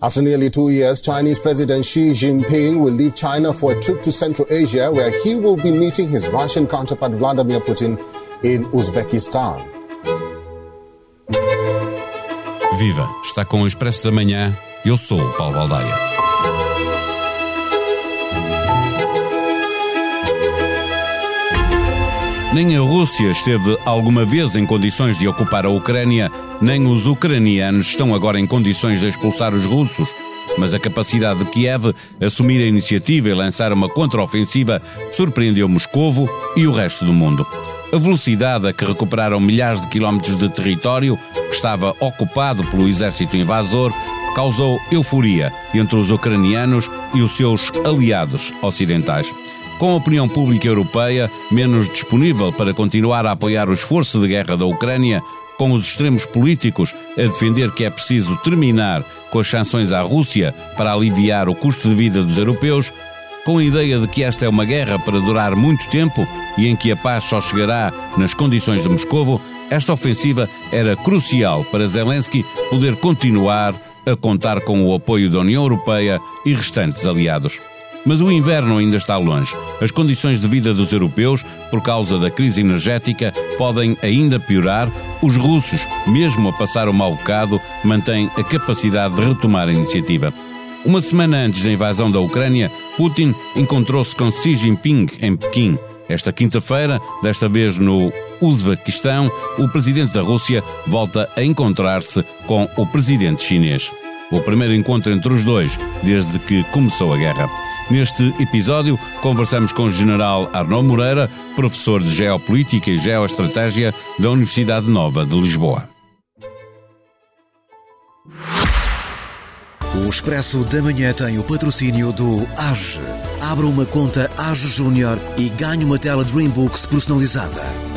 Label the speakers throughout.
Speaker 1: After nearly two years, Chinese President Xi Jinping will leave China for a trip to Central Asia, where he will be meeting his Russian counterpart Vladimir Putin in Uzbekistan.
Speaker 2: Viva! Está com o Expresso da Manhã. Eu sou Paulo Baldaia. Nem a Rússia esteve alguma vez em condições de ocupar a Ucrânia, nem os ucranianos estão agora em condições de expulsar os russos. Mas a capacidade de Kiev assumir a iniciativa e lançar uma contraofensiva surpreendeu Moscovo e o resto do mundo. A velocidade a que recuperaram milhares de quilómetros de território que estava ocupado pelo exército invasor causou euforia entre os ucranianos e os seus aliados ocidentais com a opinião pública europeia menos disponível para continuar a apoiar o esforço de guerra da Ucrânia, com os extremos políticos a defender que é preciso terminar com as sanções à Rússia para aliviar o custo de vida dos europeus, com a ideia de que esta é uma guerra para durar muito tempo e em que a paz só chegará nas condições de Moscovo, esta ofensiva era crucial para Zelensky poder continuar a contar com o apoio da União Europeia e restantes aliados. Mas o inverno ainda está longe. As condições de vida dos europeus, por causa da crise energética, podem ainda piorar. Os russos, mesmo a passar o mau bocado, mantêm a capacidade de retomar a iniciativa. Uma semana antes da invasão da Ucrânia, Putin encontrou-se com Xi Jinping em Pequim. Esta quinta-feira, desta vez no Uzbequistão, o presidente da Rússia volta a encontrar-se com o presidente chinês. O primeiro encontro entre os dois desde que começou a guerra. Neste episódio, conversamos com o general Arnaud Moreira, professor de Geopolítica e Geoestratégia da Universidade Nova de Lisboa.
Speaker 3: O Expresso da Manhã tem o patrocínio do AGE. Abra uma conta AGE Júnior e ganhe uma tela Dreambooks personalizada.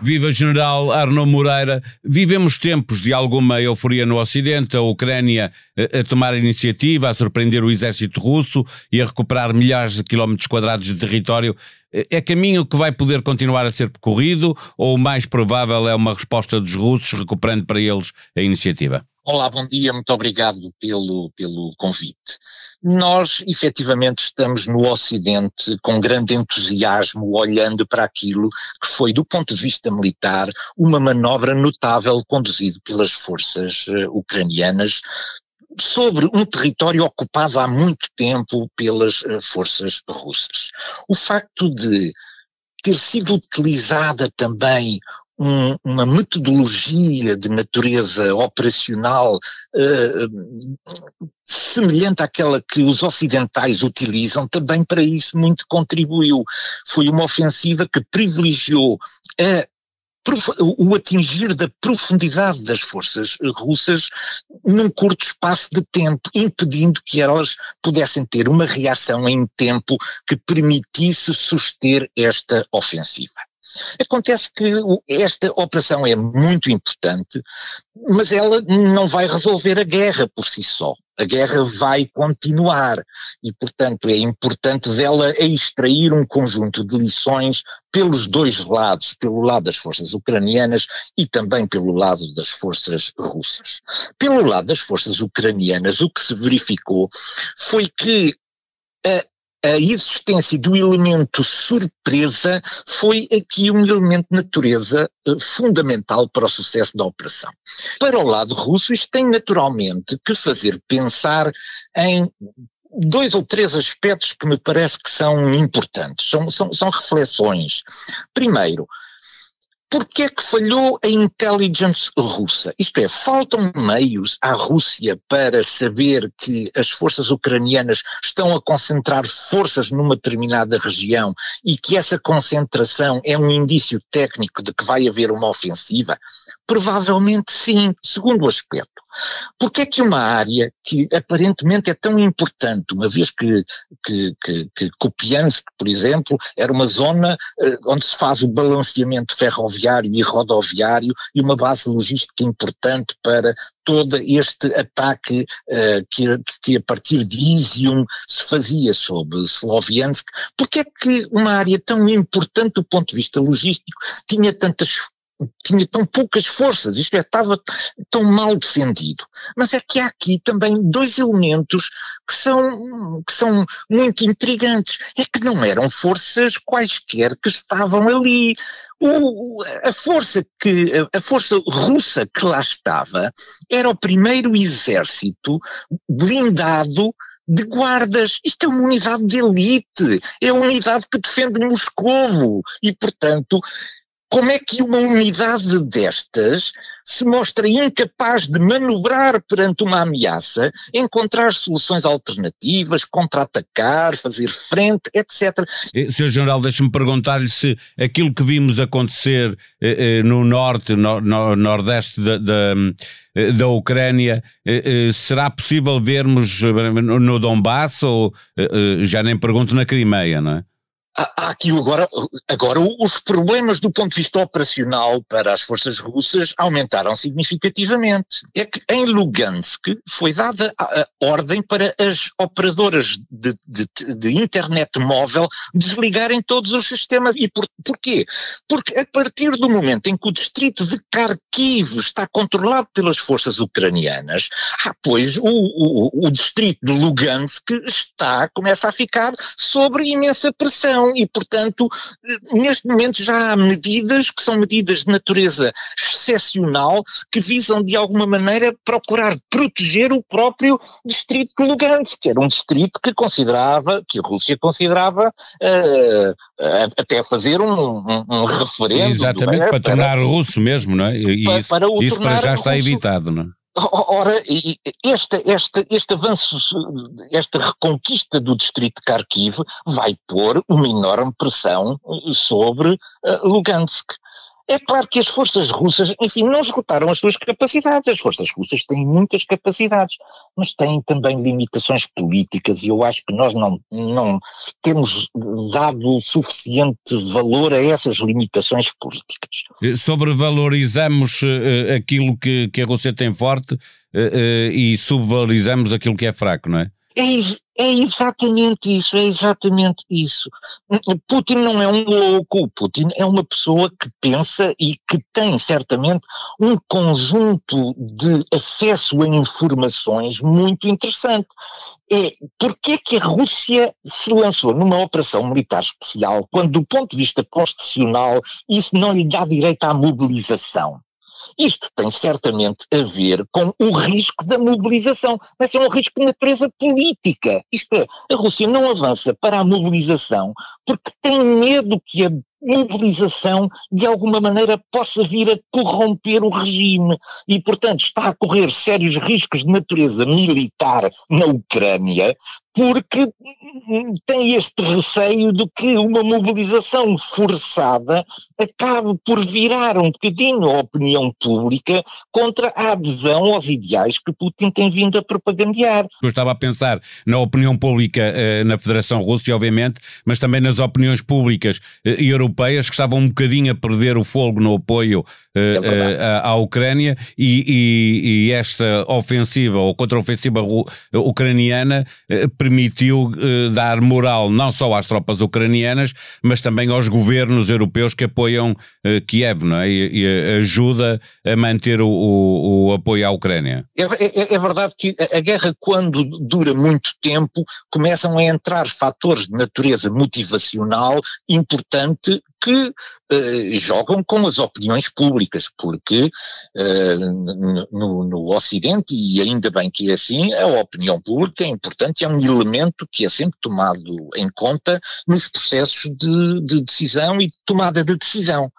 Speaker 2: Viva General Arnaud Moreira. Vivemos tempos de alguma euforia no Ocidente, a Ucrânia a, a tomar a iniciativa, a surpreender o exército russo e a recuperar milhares de quilómetros quadrados de território. É caminho que vai poder continuar a ser percorrido ou o mais provável é uma resposta dos russos recuperando para eles a iniciativa?
Speaker 4: Olá, bom dia, muito obrigado pelo, pelo convite. Nós, efetivamente, estamos no Ocidente com grande entusiasmo, olhando para aquilo que foi, do ponto de vista militar, uma manobra notável conduzida pelas forças uh, ucranianas sobre um território ocupado há muito tempo pelas uh, forças russas. O facto de ter sido utilizada também um, uma metodologia de natureza operacional uh, semelhante àquela que os ocidentais utilizam, também para isso muito contribuiu. Foi uma ofensiva que privilegiou a o atingir da profundidade das forças russas num curto espaço de tempo, impedindo que elas pudessem ter uma reação em tempo que permitisse suster esta ofensiva. Acontece que esta operação é muito importante, mas ela não vai resolver a guerra por si só. A guerra vai continuar e, portanto, é importante dela extrair um conjunto de lições pelos dois lados, pelo lado das forças ucranianas e também pelo lado das forças russas. Pelo lado das forças ucranianas, o que se verificou foi que a a existência do elemento surpresa foi aqui um elemento de natureza uh, fundamental para o sucesso da operação. Para o lado russo, isto tem naturalmente que fazer pensar em dois ou três aspectos que me parece que são importantes, são, são, são reflexões. Primeiro, Porquê é que falhou a intelligence russa? Isto é, faltam meios à Rússia para saber que as forças ucranianas estão a concentrar forças numa determinada região e que essa concentração é um indício técnico de que vai haver uma ofensiva? Provavelmente sim. Segundo aspecto, porque é que uma área que aparentemente é tão importante, uma vez que, que, que, que Kupiansk, por exemplo, era uma zona eh, onde se faz o balanceamento ferroviário e rodoviário e uma base logística importante para todo este ataque eh, que, que a partir de Izium se fazia sobre Sloviansk, porque é que uma área tão importante do ponto de vista logístico tinha tantas tinha tão poucas forças, isto é, estava tão mal defendido. Mas é que há aqui também dois elementos que são, que são muito intrigantes. É que não eram forças quaisquer que estavam ali. O, a força que, a força russa que lá estava era o primeiro exército blindado de guardas. Isto é uma unidade de elite, é a unidade que defende Moscovo e, portanto, como é que uma unidade destas se mostra incapaz de manobrar perante uma ameaça, encontrar soluções alternativas, contra-atacar, fazer frente, etc.
Speaker 2: Sr. General, deixe-me perguntar-lhe se aquilo que vimos acontecer eh, eh, no norte, no, no nordeste da, da, eh, da Ucrânia, eh, eh, será possível vermos no Donbass ou eh, já nem pergunto na Crimeia, não é?
Speaker 4: Há aqui agora, agora os problemas do ponto de vista operacional para as forças russas aumentaram significativamente. É que em Lugansk foi dada a, ordem para as operadoras de, de, de, internet móvel desligarem todos os sistemas. E por, porquê? Porque a partir do momento em que o distrito de Kharkiv está controlado pelas forças ucranianas, ah, pois o, o, o distrito de Lugansk está, começa a ficar sobre imensa pressão e, portanto, neste momento já há medidas que são medidas de natureza excepcional que visam, de alguma maneira, procurar proteger o próprio distrito de Lugansk, que era um distrito que considerava, que a Rússia considerava uh, até fazer um, um, um referendo.
Speaker 2: Exatamente, para, para tornar russo mesmo, não é? E para, isso, para isso para já está russo. evitado, não é?
Speaker 4: Ora, este, este, este avanço, esta reconquista do distrito de Kharkiv vai pôr uma enorme pressão sobre uh, Lugansk. É claro que as forças russas, enfim, não esgotaram as suas capacidades. As forças russas têm muitas capacidades, mas têm também limitações políticas e eu acho que nós não, não temos dado suficiente valor a essas limitações políticas.
Speaker 2: Eh, sobrevalorizamos uh, aquilo que, que a Rússia tem forte uh, uh, e subvalorizamos aquilo que é fraco, não é?
Speaker 4: É, é, exatamente isso, é exatamente isso. Putin não é um louco, Putin é uma pessoa que pensa e que tem certamente um conjunto de acesso a informações muito interessante. É porque é que a Rússia se lançou numa operação militar especial quando, do ponto de vista constitucional, isso não lhe dá direito à mobilização? Isto tem certamente a ver com o risco da mobilização, mas é um risco de natureza política. Isto é, a Rússia não avança para a mobilização porque tem medo que a mobilização de alguma maneira possa vir a corromper o regime e, portanto, está a correr sérios riscos de natureza militar na Ucrânia porque tem este receio de que uma mobilização forçada acabe por virar um bocadinho a opinião pública contra a adesão aos ideais que Putin tem vindo a propagandear.
Speaker 2: Eu estava a pensar na opinião pública eh, na Federação Russa, obviamente, mas também nas opiniões públicas eh, europeias que estavam um bocadinho a perder o fogo no apoio eh, é à, à Ucrânia e, e, e, esta ofensiva ou contra-ofensiva ucraniana permitiu eh, dar moral não só às tropas ucranianas, mas também aos governos europeus que apoiam eh, Kiev, não é? E, e ajuda a manter o, o, o apoio à Ucrânia.
Speaker 4: É, é, é, verdade que a guerra, quando dura muito tempo, começam a entrar fatores de natureza motivacional importante que uh, jogam com as opiniões públicas, porque uh, no, no, Ocidente, e ainda bem que é assim, a opinião pública é importante, é um elemento que é sempre tomado em conta nos processos de, de decisão e de tomada de decisão.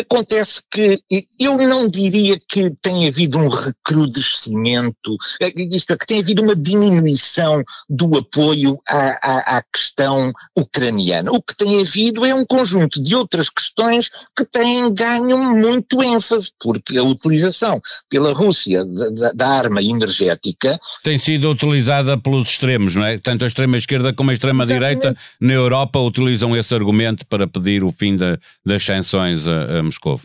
Speaker 4: Acontece que eu não diria que tem havido um recrudescimento, isto é, que tem havido uma diminuição do apoio à, à, à questão ucraniana. O que tem havido é um conjunto de outros outras questões que têm ganho muito ênfase, porque a utilização pela Rússia da, da arma energética
Speaker 2: tem sido utilizada pelos extremos, não é? Tanto a extrema-esquerda como a extrema-direita na Europa utilizam esse argumento para pedir o fim da, das sanções a, a Moscou.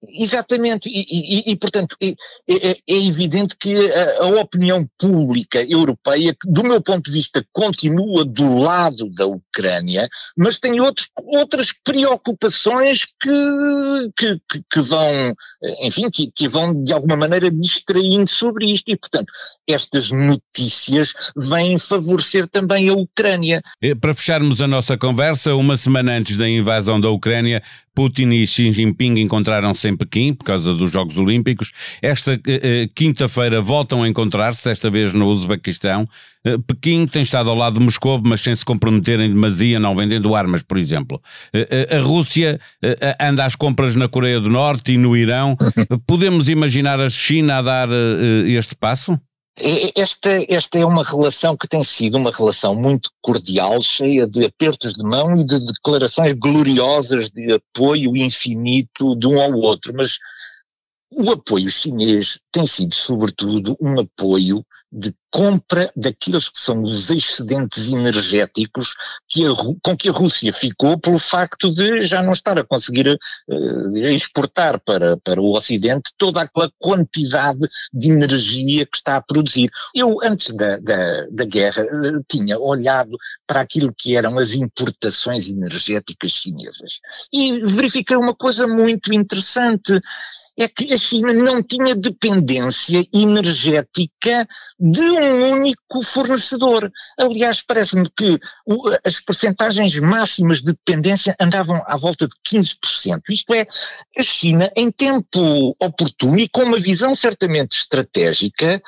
Speaker 4: Exatamente, e, e, e portanto é, é, evidente que a, a, opinião pública europeia, do meu ponto de vista, continua do lado da Ucrânia, mas tem outras preocupações que, que, que, que vão, enfim, que, que, vão de alguma maneira distraindo sobre isto, e portanto estas notícias vêm favorecer também a Ucrânia.
Speaker 2: Para fecharmos a nossa conversa, uma semana antes da invasão da Ucrânia, Putin e Xi Jinping encontraram-se em Pequim por causa dos Jogos Olímpicos. Esta eh quinta-feira voltam a encontrar-se, desta vez no Uzbequistão. Eh, Pequim tem estado ao lado de Moscou, mas sem se comprometer em demasia, não vendendo armas, por exemplo. Eh a Rússia anda às compras na Coreia do Norte e no Irão. Podemos imaginar a China a dar este passo?
Speaker 4: Esta, esta é uma relação que tem sido uma relação muito cordial, cheia de apertos de mão e de declarações gloriosas de apoio infinito de um ao outro, mas o apoio chinês tem sido, sobretudo, um apoio de compra daqueles que são os excedentes energéticos que a, com que a Rússia ficou pelo facto de já não estar a conseguir uh, exportar para, para o Ocidente toda aquela quantidade de energia que está a produzir. Eu, antes da, da, da guerra, uh, tinha olhado para aquilo que eram as importações energéticas chinesas e verifiquei uma coisa muito interessante é que a China não tinha dependência energética de um único fornecedor. Aliás, parece-me que as percentagens máximas de dependência andavam à volta de 15%. Isto é, a China, em tempo oportuno e com uma visão certamente estratégica,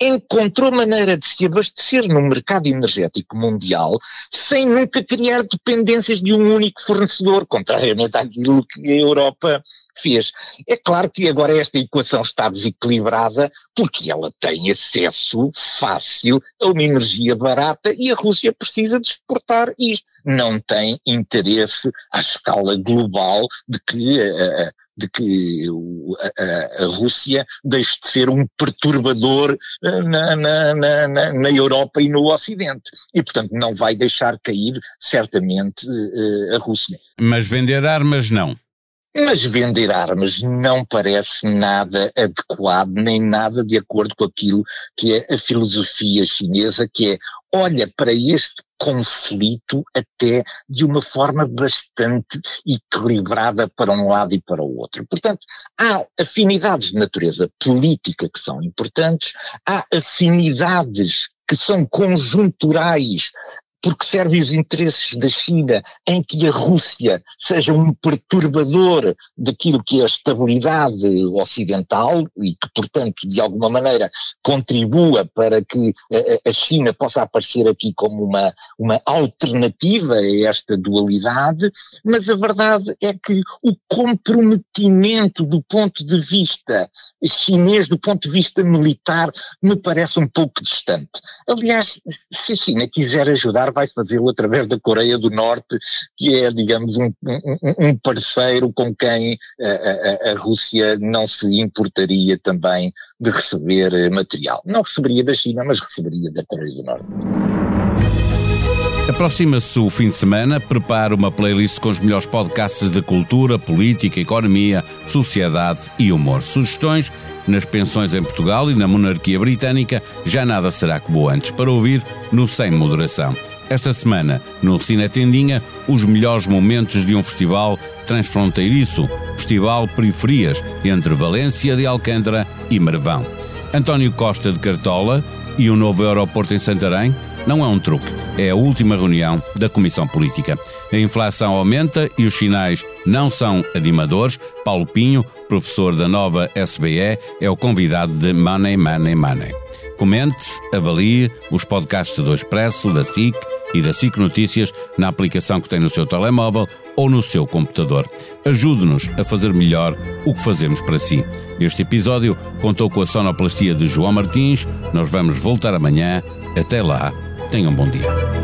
Speaker 4: encontrou maneira de se abastecer no mercado energético mundial sem nunca criar dependências de um único fornecedor, contrariamente àquilo que a Europa fez. É claro que agora esta equação está desequilibrada porque ela tem acesso fácil a uma energia barata e a Rússia precisa de exportar isto. Não tem interesse à escala global de que uh, de que a, a, Rússia deixe de ser um perturbador eh, na, na, na, na, Europa e no Ocidente. E, portanto, não vai deixar cair, certamente, eh, a Rússia.
Speaker 2: Mas vender armas não.
Speaker 4: Mas vender armas não parece nada adequado, nem nada de acordo com aquilo que é a filosofia chinesa, que é olha para este conflito até de uma forma bastante equilibrada para um lado e para o outro. Portanto, há afinidades de natureza política que são importantes, há afinidades que são conjunturais porque servem os interesses da China em que a Rússia seja um perturbador daquilo que é a estabilidade ocidental e que, portanto, de alguma maneira contribua para que a China possa aparecer aqui como uma, uma alternativa a esta dualidade, mas a verdade é que o comprometimento do ponto de vista chinês, do ponto de vista militar, me parece um pouco distante. Aliás, se a China quiser ajudar, vai fazê-lo através da Coreia do Norte, que é, digamos, um, um, um parceiro com quem a, a, a, Rússia não se importaria também de receber eh, material. Não receberia da China, mas receberia da Coreia do Norte.
Speaker 2: Aproxima-se o fim de semana, prepara uma playlist com os melhores podcasts de cultura, política, economia, sociedade e humor. Sugestões nas pensões em Portugal e na monarquia britânica, já nada será como antes para ouvir no Sem Moderação. Esta semana, no Cine Tendinha, os melhores momentos de um festival transfronteiriço, Festival Periferias, entre Valência de Alcântara e Marvão. António Costa de Cartola e o novo aeroporto em Santarém não é um truque, é a última reunião da Comissão Política. A inflação aumenta e os sinais não são animadores. Paulo Pinho, professor da nova SBE, é o convidado de Money, Money, Money. Comente, avalie os podcasts do Expresso, da SIC e da SIC Notícias na aplicação que tem no seu telemóvel ou no seu computador. Ajude-nos a fazer melhor o que fazemos para si. Este episódio contou com a sonoplastia de João Martins. Nós vamos voltar amanhã. Até lá, tenham um bom dia.